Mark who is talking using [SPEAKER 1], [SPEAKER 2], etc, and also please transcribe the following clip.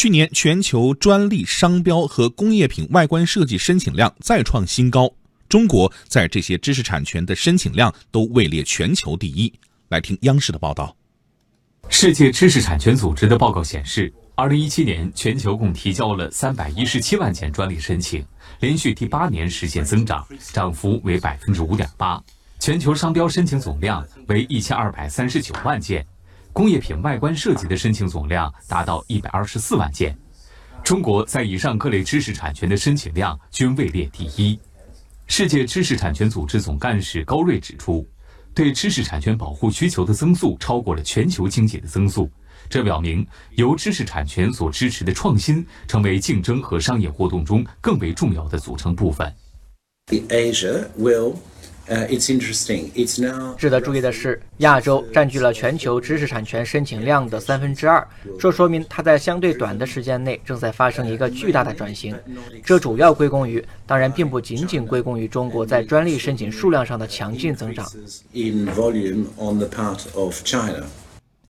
[SPEAKER 1] 去年全球专利、商标和工业品外观设计申请量再创新高，中国在这些知识产权的申请量都位列全球第一。来听央视的报道。
[SPEAKER 2] 世界知识产权组织的报告显示，二零一七年全球共提交了三百一十七万件专利申请，连续第八年实现增长，涨幅为百分之五点八。全球商标申请总量为一千二百三十九万件，工业品外观设计的申请总量达到一百二十四万件。中国在以上各类知识产权的申请量均位列第一。世界知识产权组织总干事高瑞指出。对知识产权保护需求的增速超过了全球经济的增速，这表明由知识产权所支持的创新成为竞争和商业活动中更为重要的组成部分。
[SPEAKER 3] The Asia will. It's interesting. It's now.
[SPEAKER 4] 值得注意的是，亚洲占据了全球知识产权申请量的三分之二，这说明它在相对短的时间内正在发生一个巨大的转型。这主要归功于，当然并不仅仅归功于中国在专利申请数量上的强劲增长。
[SPEAKER 3] In volume on the part of China.